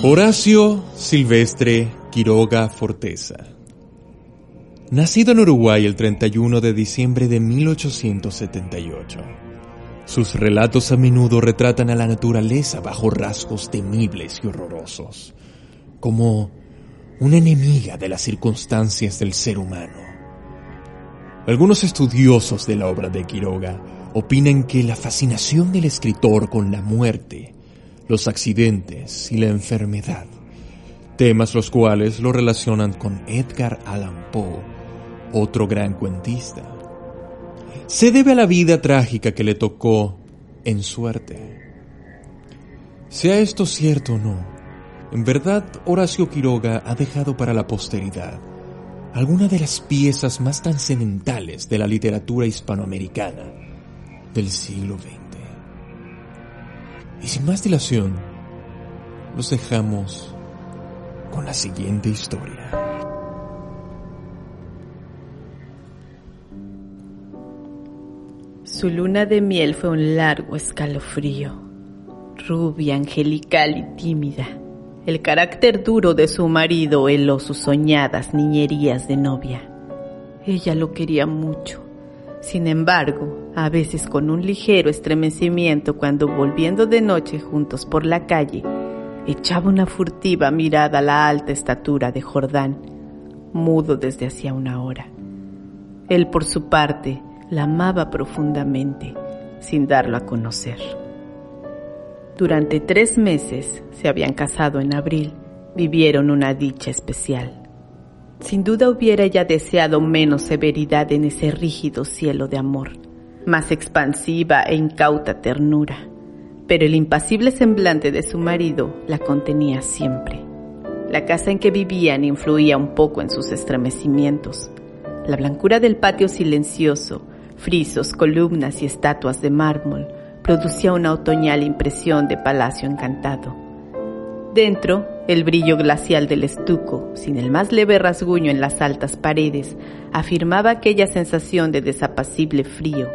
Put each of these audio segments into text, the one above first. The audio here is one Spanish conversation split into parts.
Horacio Silvestre Quiroga Forteza. Nacido en Uruguay el 31 de diciembre de 1878. Sus relatos a menudo retratan a la naturaleza bajo rasgos temibles y horrorosos, como una enemiga de las circunstancias del ser humano. Algunos estudiosos de la obra de Quiroga opinan que la fascinación del escritor con la muerte, los accidentes y la enfermedad, temas los cuales lo relacionan con Edgar Allan Poe, otro gran cuentista, se debe a la vida trágica que le tocó en suerte. Sea esto cierto o no, en verdad Horacio Quiroga ha dejado para la posteridad alguna de las piezas más trascendentales de la literatura hispanoamericana del siglo XX. Y sin más dilación, los dejamos con la siguiente historia. Su luna de miel fue un largo escalofrío, rubia, angelical y tímida. El carácter duro de su marido heló sus soñadas niñerías de novia. Ella lo quería mucho. Sin embargo, a veces con un ligero estremecimiento cuando volviendo de noche juntos por la calle, echaba una furtiva mirada a la alta estatura de Jordán, mudo desde hacía una hora. Él por su parte la amaba profundamente, sin darlo a conocer. Durante tres meses, se habían casado en abril, vivieron una dicha especial. Sin duda hubiera ella deseado menos severidad en ese rígido cielo de amor, más expansiva e incauta ternura, pero el impasible semblante de su marido la contenía siempre. La casa en que vivían influía un poco en sus estremecimientos. La blancura del patio silencioso, frisos, columnas y estatuas de mármol producía una otoñal impresión de palacio encantado. Dentro, el brillo glacial del estuco, sin el más leve rasguño en las altas paredes, afirmaba aquella sensación de desapacible frío.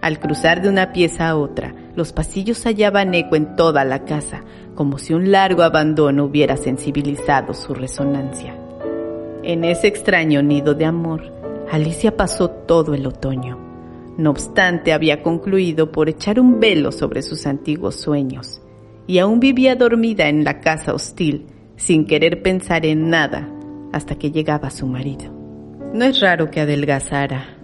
Al cruzar de una pieza a otra, los pasillos hallaban eco en toda la casa, como si un largo abandono hubiera sensibilizado su resonancia. En ese extraño nido de amor, Alicia pasó todo el otoño. No obstante, había concluido por echar un velo sobre sus antiguos sueños, y aún vivía dormida en la casa hostil, sin querer pensar en nada, hasta que llegaba su marido. No es raro que adelgazara.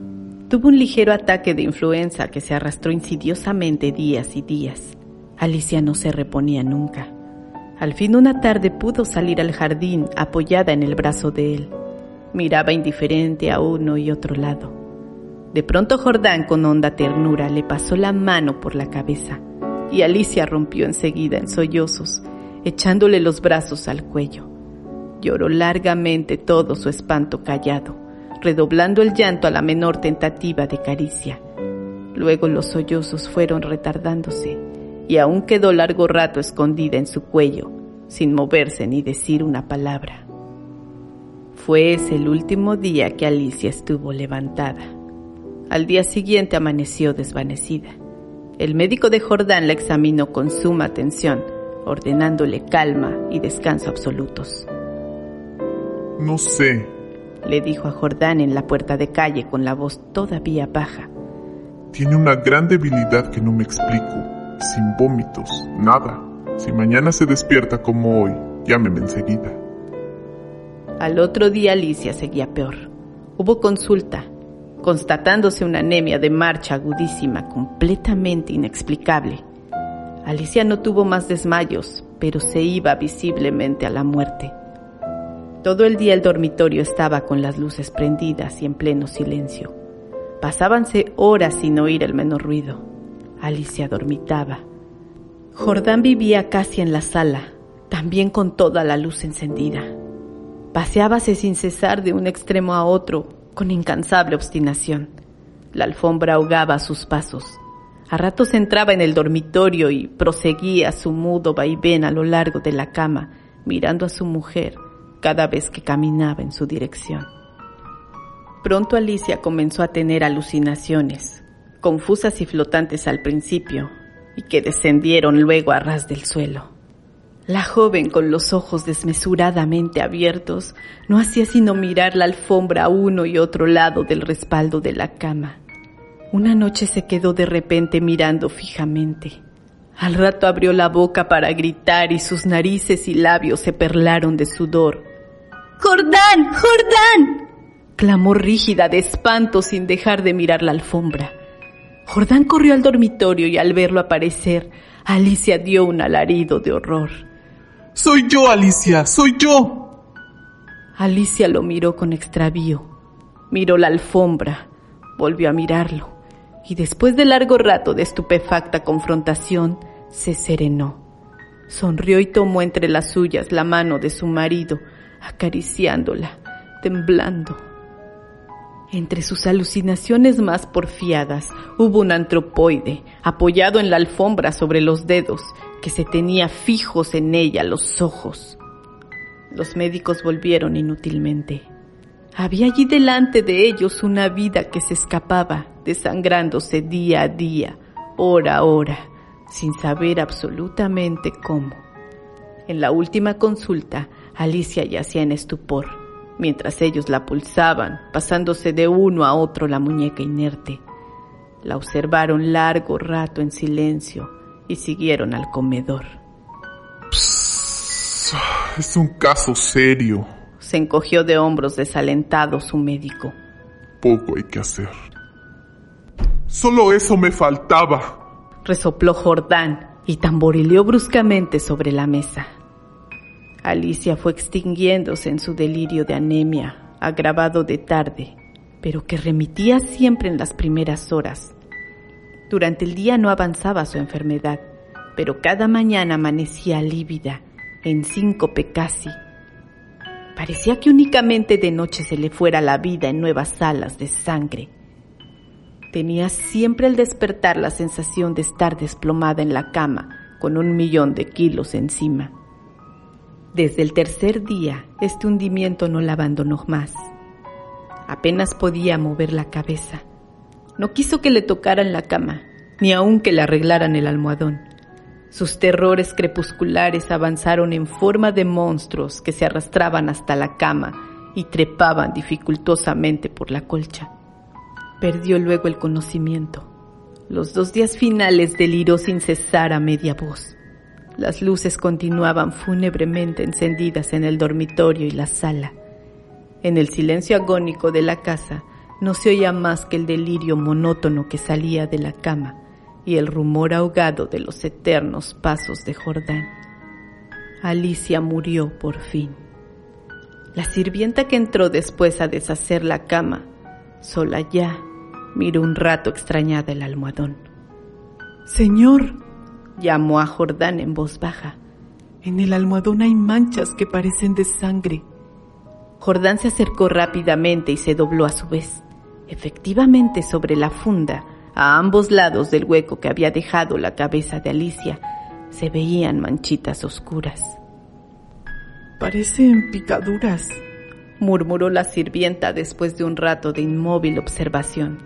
Tuvo un ligero ataque de influenza que se arrastró insidiosamente días y días. Alicia no se reponía nunca. Al fin una tarde pudo salir al jardín apoyada en el brazo de él. Miraba indiferente a uno y otro lado. De pronto Jordán con honda ternura le pasó la mano por la cabeza y Alicia rompió enseguida en sollozos, echándole los brazos al cuello. Lloró largamente todo su espanto callado, redoblando el llanto a la menor tentativa de caricia. Luego los sollozos fueron retardándose y aún quedó largo rato escondida en su cuello, sin moverse ni decir una palabra. Fue ese el último día que Alicia estuvo levantada. Al día siguiente amaneció desvanecida. El médico de Jordán la examinó con suma atención, ordenándole calma y descanso absolutos. No sé, le dijo a Jordán en la puerta de calle con la voz todavía baja. Tiene una gran debilidad que no me explico, sin vómitos, nada. Si mañana se despierta como hoy, llámeme enseguida. Al otro día Alicia seguía peor. Hubo consulta, constatándose una anemia de marcha agudísima, completamente inexplicable. Alicia no tuvo más desmayos, pero se iba visiblemente a la muerte. Todo el día el dormitorio estaba con las luces prendidas y en pleno silencio. Pasábanse horas sin oír el menor ruido. Alicia dormitaba. Jordán vivía casi en la sala, también con toda la luz encendida. Paseábase sin cesar de un extremo a otro, con incansable obstinación. La alfombra ahogaba sus pasos. A ratos entraba en el dormitorio y proseguía su mudo vaivén a lo largo de la cama, mirando a su mujer cada vez que caminaba en su dirección. Pronto Alicia comenzó a tener alucinaciones, confusas y flotantes al principio, y que descendieron luego a ras del suelo. La joven, con los ojos desmesuradamente abiertos, no hacía sino mirar la alfombra a uno y otro lado del respaldo de la cama. Una noche se quedó de repente mirando fijamente. Al rato abrió la boca para gritar y sus narices y labios se perlaron de sudor. ¡Jordán! ¡Jordán! clamó rígida de espanto sin dejar de mirar la alfombra. Jordán corrió al dormitorio y al verlo aparecer, Alicia dio un alarido de horror. Soy yo, Alicia, soy yo. Alicia lo miró con extravío. Miró la alfombra, volvió a mirarlo y después de largo rato de estupefacta confrontación, se serenó. Sonrió y tomó entre las suyas la mano de su marido, acariciándola, temblando. Entre sus alucinaciones más porfiadas hubo un antropoide apoyado en la alfombra sobre los dedos que se tenía fijos en ella los ojos. Los médicos volvieron inútilmente. Había allí delante de ellos una vida que se escapaba, desangrándose día a día, hora a hora, sin saber absolutamente cómo. En la última consulta, Alicia yacía en estupor, mientras ellos la pulsaban, pasándose de uno a otro la muñeca inerte. La observaron largo rato en silencio, y siguieron al comedor. es un caso serio. Se encogió de hombros desalentado su médico. Poco hay que hacer. Solo eso me faltaba. Resopló Jordán y tamborileó bruscamente sobre la mesa. Alicia fue extinguiéndose en su delirio de anemia, agravado de tarde, pero que remitía siempre en las primeras horas durante el día no avanzaba su enfermedad, pero cada mañana amanecía lívida, en síncope casi. Parecía que únicamente de noche se le fuera la vida en nuevas alas de sangre. Tenía siempre al despertar la sensación de estar desplomada en la cama, con un millón de kilos encima. Desde el tercer día, este hundimiento no la abandonó más. Apenas podía mover la cabeza. No quiso que le tocaran la cama, ni aun que le arreglaran el almohadón. Sus terrores crepusculares avanzaron en forma de monstruos que se arrastraban hasta la cama y trepaban dificultosamente por la colcha. Perdió luego el conocimiento. Los dos días finales deliró sin cesar a media voz. Las luces continuaban fúnebremente encendidas en el dormitorio y la sala. En el silencio agónico de la casa, no se oía más que el delirio monótono que salía de la cama y el rumor ahogado de los eternos pasos de Jordán. Alicia murió por fin. La sirvienta que entró después a deshacer la cama, sola ya, miró un rato extrañada el almohadón. Señor, llamó a Jordán en voz baja. En el almohadón hay manchas que parecen de sangre. Jordán se acercó rápidamente y se dobló a su vez. Efectivamente, sobre la funda, a ambos lados del hueco que había dejado la cabeza de Alicia, se veían manchitas oscuras. Parecen picaduras, murmuró la sirvienta después de un rato de inmóvil observación.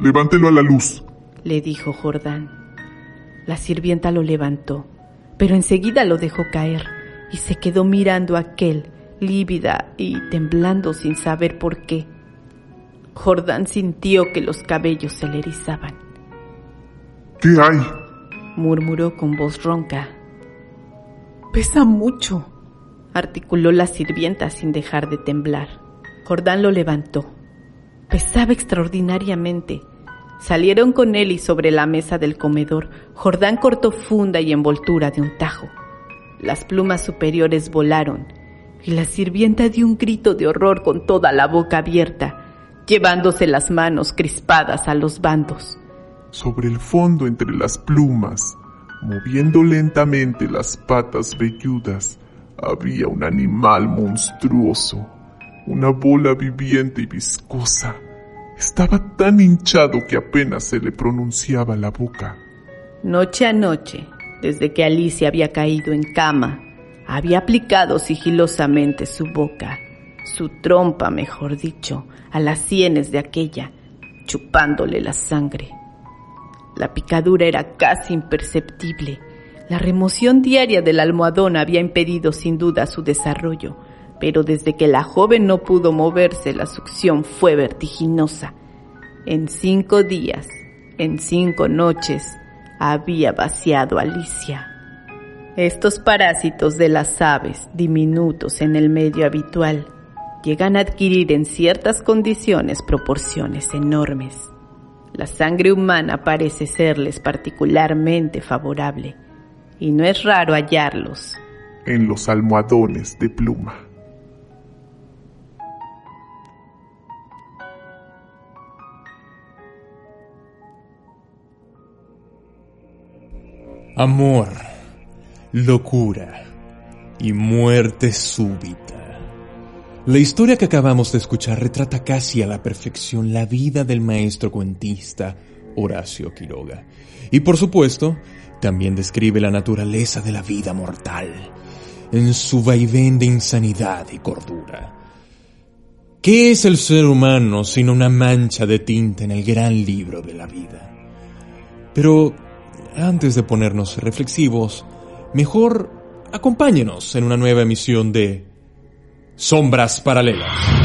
Levántelo a la luz, le dijo Jordán. La sirvienta lo levantó, pero enseguida lo dejó caer y se quedó mirando a aquel, lívida y temblando sin saber por qué, Jordán sintió que los cabellos se le erizaban. ¿Qué hay? murmuró con voz ronca. Pesa mucho, articuló la sirvienta sin dejar de temblar. Jordán lo levantó. Pesaba extraordinariamente. Salieron con él y sobre la mesa del comedor, Jordán cortó funda y envoltura de un tajo. Las plumas superiores volaron y la sirvienta dio un grito de horror con toda la boca abierta llevándose las manos crispadas a los bandos. Sobre el fondo entre las plumas, moviendo lentamente las patas velludas, había un animal monstruoso, una bola viviente y viscosa. Estaba tan hinchado que apenas se le pronunciaba la boca. Noche a noche, desde que Alicia había caído en cama, había aplicado sigilosamente su boca, su trompa, mejor dicho, a las sienes de aquella, chupándole la sangre. La picadura era casi imperceptible, La remoción diaria del almohadón había impedido sin duda su desarrollo, pero desde que la joven no pudo moverse la succión fue vertiginosa. En cinco días, en cinco noches, había vaciado a Alicia. Estos parásitos de las aves, diminutos en el medio habitual, llegan a adquirir en ciertas condiciones proporciones enormes. La sangre humana parece serles particularmente favorable y no es raro hallarlos en los almohadones de pluma. Amor, locura y muerte súbita. La historia que acabamos de escuchar retrata casi a la perfección la vida del maestro cuentista Horacio Quiroga. Y por supuesto, también describe la naturaleza de la vida mortal, en su vaivén de insanidad y cordura. ¿Qué es el ser humano sino una mancha de tinta en el gran libro de la vida? Pero antes de ponernos reflexivos, mejor acompáñenos en una nueva emisión de Sombras Paralelas.